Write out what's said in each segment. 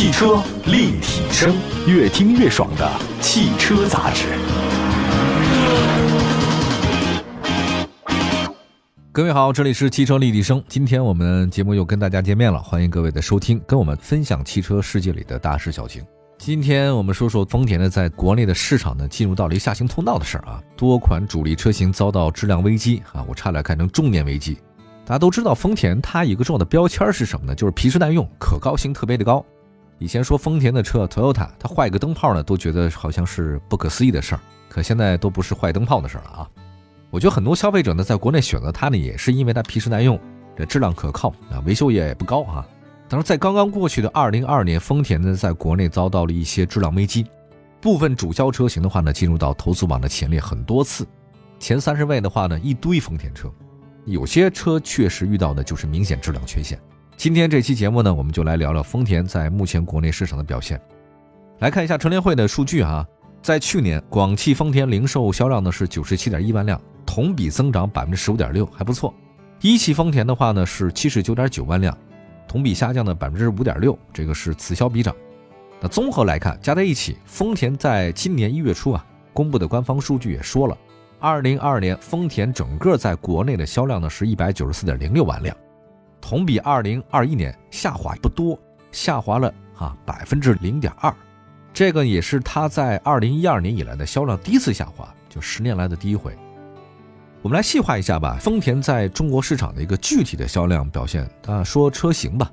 汽车立体声，越听越爽的汽车杂志。各位好，这里是汽车立体声。今天我们节目又跟大家见面了，欢迎各位的收听，跟我们分享汽车世界里的大事小情。今天我们说说丰田呢，在国内的市场呢，进入到了一个下行通道的事儿啊，多款主力车型遭到质量危机啊，我差点看成重点危机。大家都知道，丰田它一个重要的标签是什么呢？就是皮实耐用，可靠性特别的高。以前说丰田的车，Toyota 它坏个灯泡呢，都觉得好像是不可思议的事儿，可现在都不是坏灯泡的事儿了啊。我觉得很多消费者呢，在国内选择它呢，也是因为它皮实耐用，这质量可靠啊，维修也不高啊。但是在刚刚过去的二零二二年，丰田呢在国内遭到了一些质量危机，部分主销车型的话呢，进入到投诉榜的前列很多次，前三十位的话呢，一堆丰田车，有些车确实遇到的就是明显质量缺陷。今天这期节目呢，我们就来聊聊丰田在目前国内市场的表现。来看一下乘联会的数据啊，在去年广汽丰田零售销量呢是九十七点一万辆，同比增长百分之十五点六，还不错。一汽丰田的话呢是七十九点九万辆。同比下降的百分之五点六，这个是此消彼长。那综合来看，加在一起，丰田在今年一月初啊公布的官方数据也说了，二零二二年丰田整个在国内的销量呢是一百九十四点零六万辆，同比二零二一年下滑不多，下滑了啊百分之零点二，这个也是它在二零一二年以来的销量第一次下滑，就十年来的第一回。我们来细化一下吧，丰田在中国市场的一个具体的销量表现啊，说车型吧。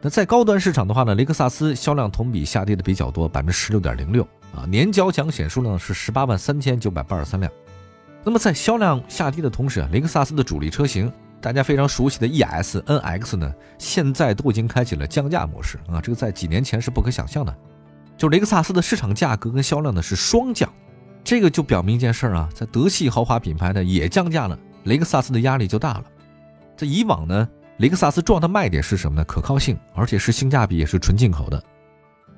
那在高端市场的话呢，雷克萨斯销量同比下跌的比较多，百分之十六点零六啊，年交强险数量是十八万三千九百八十三辆。那么在销量下跌的同时啊，雷克萨斯的主力车型，大家非常熟悉的 ES、NX 呢，现在都已经开启了降价模式啊，这个在几年前是不可想象的，就雷克萨斯的市场价格跟销量呢是双降。这个就表明一件事啊，在德系豪华品牌呢也降价了，雷克萨斯的压力就大了。在以往呢，雷克萨斯重要的卖点是什么呢？可靠性，而且是性价比，也是纯进口的。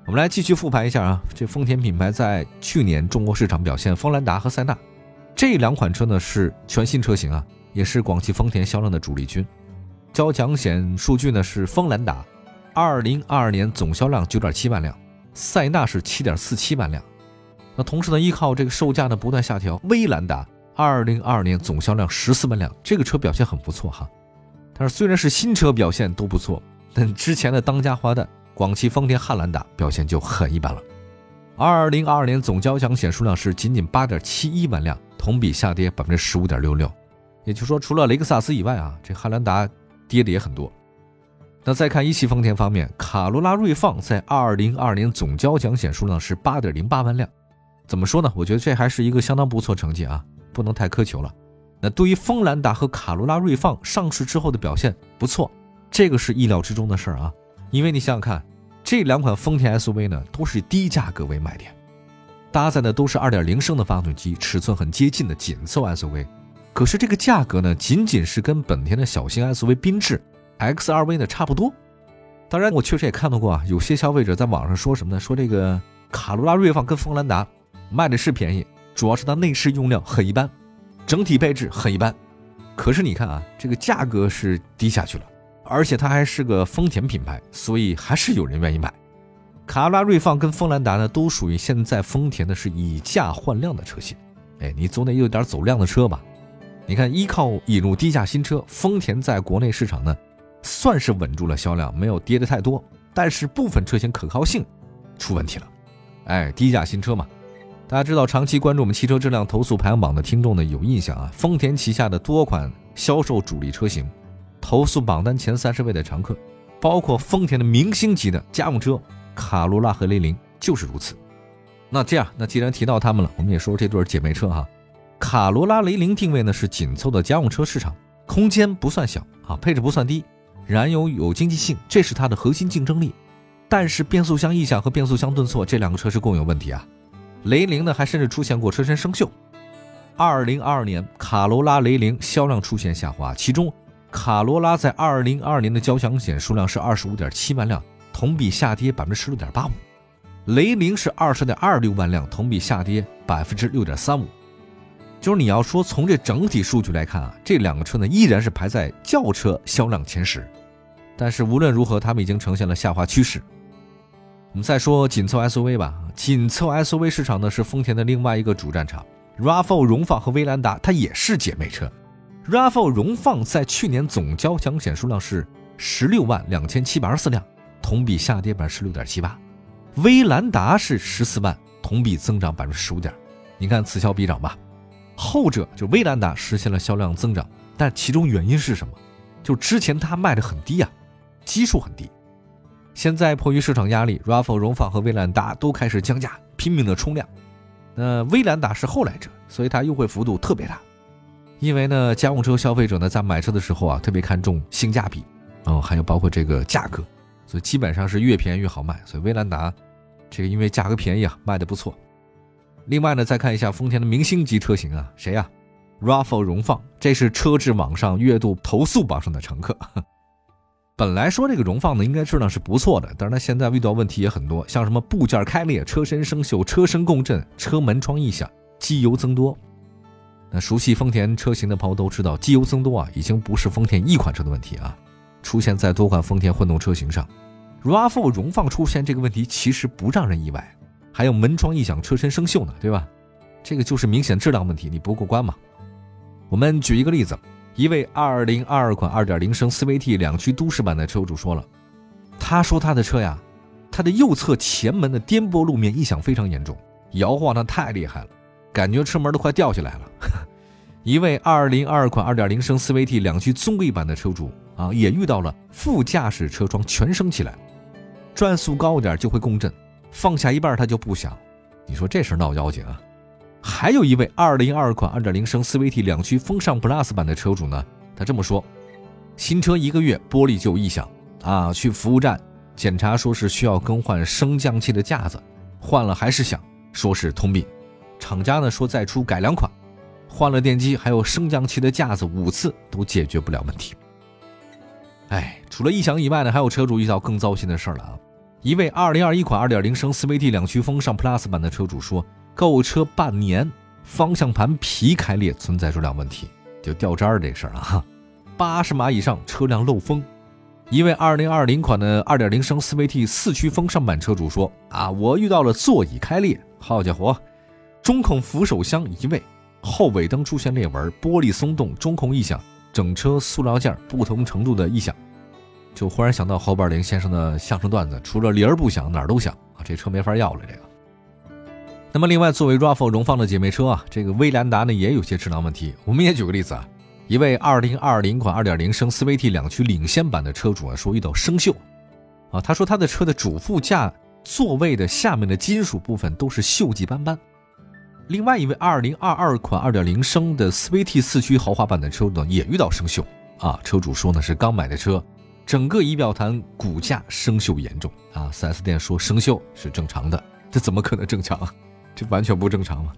我们来继续复盘一下啊，这丰田品牌在去年中国市场表现，锋兰达和塞纳这两款车呢是全新车型啊，也是广汽丰田销量的主力军。交强险数据呢是锋兰达，二零二二年总销量九点七万辆，塞纳是七点四七万辆。那同时呢，依靠这个售价呢不断下调，威兰达二零二二年总销量十四万辆，这个车表现很不错哈。但是虽然是新车表现都不错，但之前的当家花旦广汽丰田汉兰达表现就很一般了。二零二二年总交强险数量是仅仅八点七一万辆，同比下跌百分之十五点六六。也就是说，除了雷克萨斯以外啊，这汉兰达跌的也很多。那再看一汽丰田方面，卡罗拉锐放在二零二二年总交强险数量是八点零八万辆。怎么说呢？我觉得这还是一个相当不错成绩啊，不能太苛求了。那对于锋兰达和卡罗拉锐放上市之后的表现不错，这个是意料之中的事儿啊。因为你想想看，这两款丰田 SUV 呢，都是低价格为卖点，搭载的都是2.0升的发动机，尺寸很接近的紧凑 SUV。可是这个价格呢，仅仅是跟本田的小型 SUV 缤智 XRV 呢差不多。当然，我确实也看到过啊，有些消费者在网上说什么呢？说这个卡罗拉锐放跟锋兰达。卖的是便宜，主要是它内饰用料很一般，整体配置很一般。可是你看啊，这个价格是低下去了，而且它还是个丰田品牌，所以还是有人愿意买。卡罗拉锐放跟锋兰达呢，都属于现在丰田的是以价换量的车型。哎，你总得有点走量的车吧？你看，依靠引入低价新车，丰田在国内市场呢，算是稳住了销量，没有跌的太多。但是部分车型可靠性出问题了。哎，低价新车嘛。大家知道，长期关注我们汽车质量投诉排行榜的听众呢，有印象啊。丰田旗下的多款销售主力车型，投诉榜单前三十位的常客，包括丰田的明星级的家用车卡罗拉和雷凌就是如此。那这样，那既然提到他们了，我们也说这对姐妹车哈。卡罗拉、雷凌定位呢是紧凑的家用车市场，空间不算小啊，配置不算低，燃油有经济性，这是它的核心竞争力。但是变速箱异响和变速箱顿挫这两个车是共有问题啊。雷凌呢，还甚至出现过车身生锈。二零二二年，卡罗拉、雷凌销量出现下滑，其中卡罗拉在二零二二年的交强险数量是二十五点七万辆，同比下跌百分之十六点八五；雷凌是二十点二六万辆，同比下跌百分之六点三五。就是你要说从这整体数据来看啊，这两个车呢依然是排在轿车销量前十，但是无论如何，它们已经呈现了下滑趋势。我们再说紧凑 SUV 吧，紧凑 SUV 市场呢是丰田的另外一个主战场，RAV4 荣放和威兰达它也是姐妹车。RAV4 荣放在去年总交强险数量是十六万两千七百二十四辆，同比下跌百分之十六点七八。威兰达是十四万，同比增长百分之十五点。你看此消彼长吧。后者就威兰达实现了销量增长，但其中原因是什么？就之前它卖的很低呀，基数很低。现在迫于市场压力，RAV4 荣放和威兰达都开始降价，拼命的冲量。那威兰达是后来者，所以它优惠幅度特别大。因为呢，家用车消费者呢在买车的时候啊，特别看重性价比，哦，还有包括这个价格，所以基本上是越便宜越好卖。所以威兰达这个因为价格便宜啊，卖的不错。另外呢，再看一下丰田的明星级车型啊，谁呀？RAV4 荣放，这是车质网上月度投诉榜上的乘客。本来说这个荣放呢，应该质量是不错的，但是它现在遇到问题也很多，像什么部件开裂、车身生锈、车身共振、车门窗异响、机油增多。那熟悉丰田车型的朋友都知道，机油增多啊，已经不是丰田一款车的问题啊，出现在多款丰田混动车型上。RAV4 荣放出现这个问题，其实不让人意外。还有门窗异响、车身生锈呢，对吧？这个就是明显质量问题，你不过关嘛。我们举一个例子。一位2022款2.0升 CVT 两驱都市版的车主说了，他说他的车呀，他的右侧前门的颠簸路面异响非常严重，摇晃的太厉害了，感觉车门都快掉下来了。一位2022款2.0升 CVT 两驱尊贵版的车主啊，也遇到了副驾驶车窗全升起来，转速高点就会共振，放下一半它就不响，你说这事闹妖精啊？还有一位2022款2.0升 CVT 两驱风尚 Plus 版的车主呢，他这么说：新车一个月玻璃就异响啊，去服务站检查说是需要更换升降器的架子，换了还是响，说是通病。厂家呢说再出改良款，换了电机还有升降器的架子五次都解决不了问题。哎，除了异响以外呢，还有车主遇到更糟心的事儿了啊！一位2021款2.0升 CVT 两驱风尚 Plus 版的车主说。购车半年，方向盘皮开裂，存在质量问题，就掉渣儿这事儿了哈。八十码以上车辆漏风，一位二零二零款的二点零升 CVT 四驱风尚版车主说：“啊，我遇到了座椅开裂，好家伙，中控扶手箱移位，后尾灯出现裂纹，玻璃松动，中控异响，整车塑料件不同程度的异响。”就忽然想到侯宝林先生的相声段子：“除了铃儿不响，哪儿都响啊！”这车没法要了，这个。那么，另外作为 RAV4 荣放的姐妹车啊，这个威兰达呢也有些质量问题。我们也举个例子啊，一位2020款2.0升 CVT 两驱领先版的车主啊，说遇到生锈，啊，他说他的车的主副驾座位的下面的金属部分都是锈迹斑斑。另外一位2022款2.0升的 CVT 四驱豪华版的车主呢也遇到生锈，啊，车主说呢是刚买的车，整个仪表盘骨架生锈严重啊，4S 店说生锈是正常的，这怎么可能正常啊？这完全不正常嘛？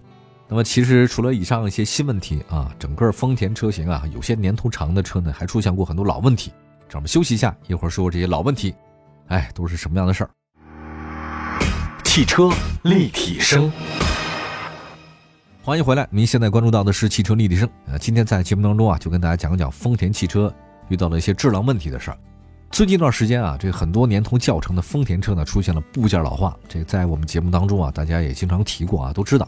那么其实除了以上一些新问题啊，整个丰田车型啊，有些年头长的车呢，还出现过很多老问题。让我们休息一下，一会儿说说这些老问题，哎，都是什么样的事儿？汽车立体声，欢迎回来。您现在关注到的是汽车立体声。呃，今天在节目当中啊，就跟大家讲讲丰田汽车遇到了一些质量问题的事儿。最近一段时间啊，这很多年头较长的丰田车呢，出现了部件老化。这在我们节目当中啊，大家也经常提过啊，都知道，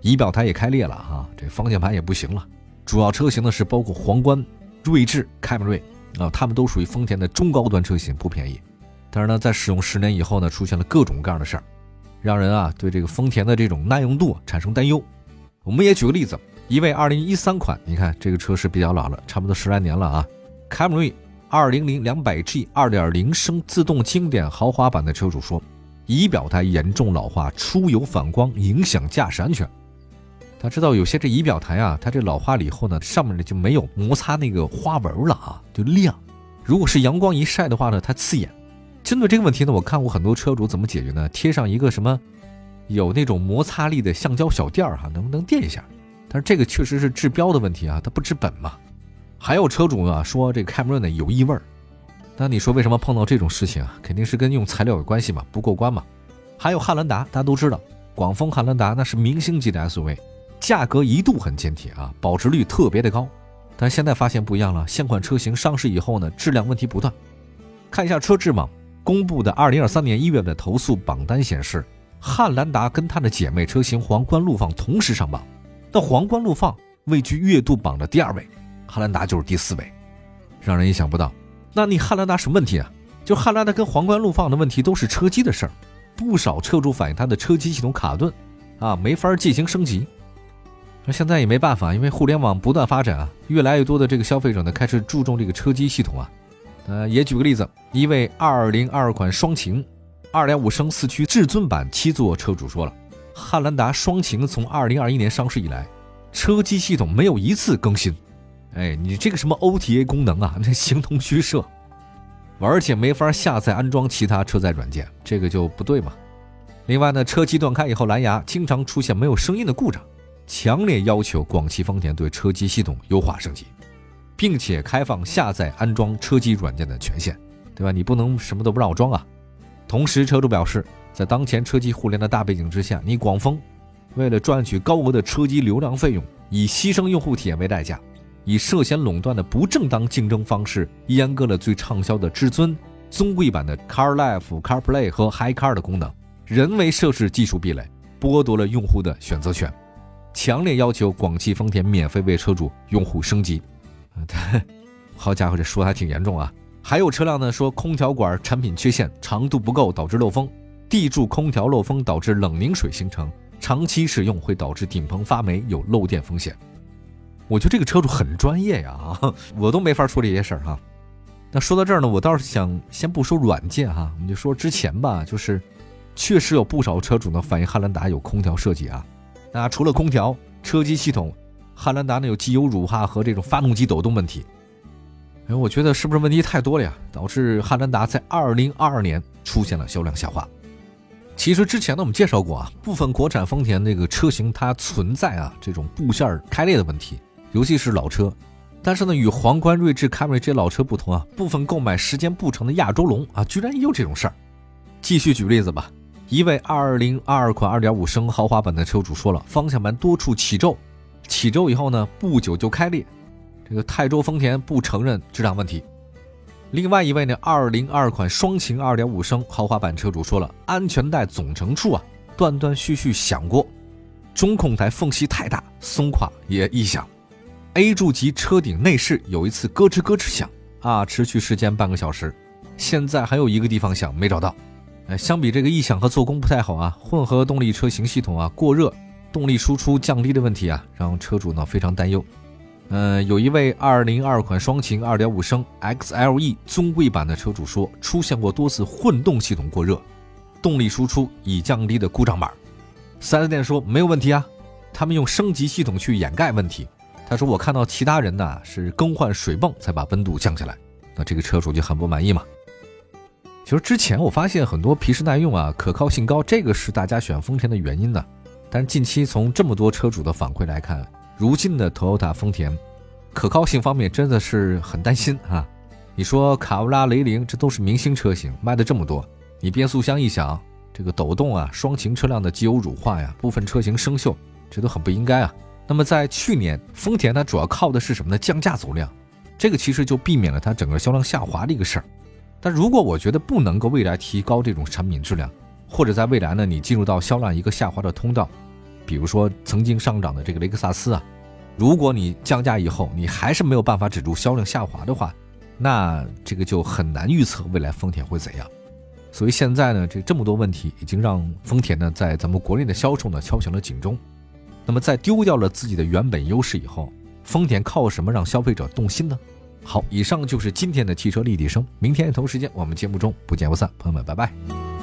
仪表台也开裂了哈，这方向盘也不行了。主要车型呢是包括皇冠、锐志、凯美瑞啊，它们都属于丰田的中高端车型，不便宜。但是呢，在使用十年以后呢，出现了各种各样的事儿，让人啊对这个丰田的这种耐用度产生担忧。我们也举个例子，一位2013款，你看这个车是比较老了，差不多十来年了啊，凯美瑞。二零零两百 G 二点零升自动经典豪华版的车主说，仪表台严重老化，出油反光，影响驾驶安全。他知道有些这仪表台啊，它这老化了以后呢，上面呢就没有摩擦那个花纹了啊，就亮。如果是阳光一晒的话呢，它刺眼。针对这个问题呢，我看过很多车主怎么解决呢？贴上一个什么有那种摩擦力的橡胶小垫儿哈，能不能垫一下？但是这个确实是治标的问题啊，它不治本嘛。还有车主呢说这个凯美瑞呢有异味儿，那你说为什么碰到这种事情啊？肯定是跟用材料有关系嘛，不过关嘛。还有汉兰达，大家都知道，广丰汉兰达那是明星级的 SUV，价格一度很坚挺啊，保值率特别的高。但现在发现不一样了，现款车型上市以后呢，质量问题不断。看一下车质网，公布的二零二三年一月的投诉榜单显示，汉兰达跟它的姐妹车型皇冠陆放同时上榜，那皇冠陆放位居月度榜的第二位，汉兰达就是第四位，让人意想不到。那你汉兰达什么问题啊？就汉兰达跟皇冠陆放的问题都是车机的事儿，不少车主反映它的车机系统卡顿，啊，没法进行升级。那现在也没办法，因为互联网不断发展啊，越来越多的这个消费者呢开始注重这个车机系统啊。呃，也举个例子，一位202款双擎2.5升四驱至尊版七座车主说了，汉兰达双擎从2021年上市以来，车机系统没有一次更新。哎，你这个什么 OTA 功能啊，那形同虚设。而且没法下载安装其他车载软件，这个就不对嘛。另外呢，车机断开以后，蓝牙经常出现没有声音的故障，强烈要求广汽丰田对车机系统优化升级，并且开放下载安装车机软件的权限，对吧？你不能什么都不让我装啊。同时，车主表示，在当前车机互联的大背景之下，你广丰为了赚取高额的车机流量费用，以牺牲用户体验为代价。以涉嫌垄断的不正当竞争方式，阉割了最畅销的至尊尊贵版的 CarLife、CarPlay 和 HiCar 的功能，人为设置技术壁垒，剥夺了用户的选择权，强烈要求广汽丰田免费为车主用户升级。好家伙，这说的还挺严重啊！还有车辆呢说空调管产品缺陷，长度不够导致漏风，地柱空调漏风导致冷凝水形成，长期使用会导致顶棚发霉，有漏电风险。我觉得这个车主很专业呀，啊，我都没法处理这些事儿哈。那说到这儿呢，我倒是想先不说软件哈，我们就说之前吧，就是确实有不少车主呢反映汉兰达有空调设计啊。那除了空调，车机系统，汉兰达呢有机油乳化和这种发动机抖动问题。哎，我觉得是不是问题太多了呀？导致汉兰达在二零二二年出现了销量下滑。其实之前呢我们介绍过啊，部分国产丰田那个车型它存在啊这种部件开裂的问题。尤其是老车，但是呢，与皇冠、锐志、凯美瑞这些老车不同啊，部分购买时间不长的亚洲龙啊，居然也有这种事儿。继续举例子吧，一位2022款2.5升豪华版的车主说了，方向盘多处起皱，起皱以后呢，不久就开裂。这个泰州丰田不承认质量问题。另外一位呢，202款双擎2.5升豪华版车主说了，安全带总成处啊，断断续续响过，中控台缝隙太大，松垮也异响。A 柱及车顶内饰有一次咯吱咯吱响啊，持续时间半个小时。现在还有一个地方响没找到。哎，相比这个异响和做工不太好啊，混合动力车型系统啊过热，动力输出降低的问题啊，让车主呢非常担忧。嗯，有一位202款双擎2.5升 XLE 尊贵版的车主说，出现过多次混动系统过热，动力输出已降低的故障码。4S 店说没有问题啊，他们用升级系统去掩盖问题。他说：“我看到其他人呢是更换水泵才把温度降下来，那这个车主就很不满意嘛。其实之前我发现很多皮实耐用啊，可靠性高，这个是大家选丰田的原因呢。但是近期从这么多车主的反馈来看，如今的 Toyota 丰田可靠性方面真的是很担心啊。你说卡罗拉、雷凌这都是明星车型，卖的这么多，你变速箱一响，这个抖动啊，双擎车辆的机油乳化呀，部分车型生锈，这都很不应该啊。”那么在去年，丰田它主要靠的是什么呢？降价走量，这个其实就避免了它整个销量下滑的一个事儿。但如果我觉得不能够未来提高这种产品质量，或者在未来呢，你进入到销量一个下滑的通道，比如说曾经上涨的这个雷克萨斯啊，如果你降价以后，你还是没有办法止住销量下滑的话，那这个就很难预测未来丰田会怎样。所以现在呢，这这么多问题已经让丰田呢在咱们国内的销售呢敲响了警钟。那么，在丢掉了自己的原本优势以后，丰田靠什么让消费者动心呢？好，以上就是今天的汽车立体声。明天同时间，我们节目中不见不散，朋友们，拜拜。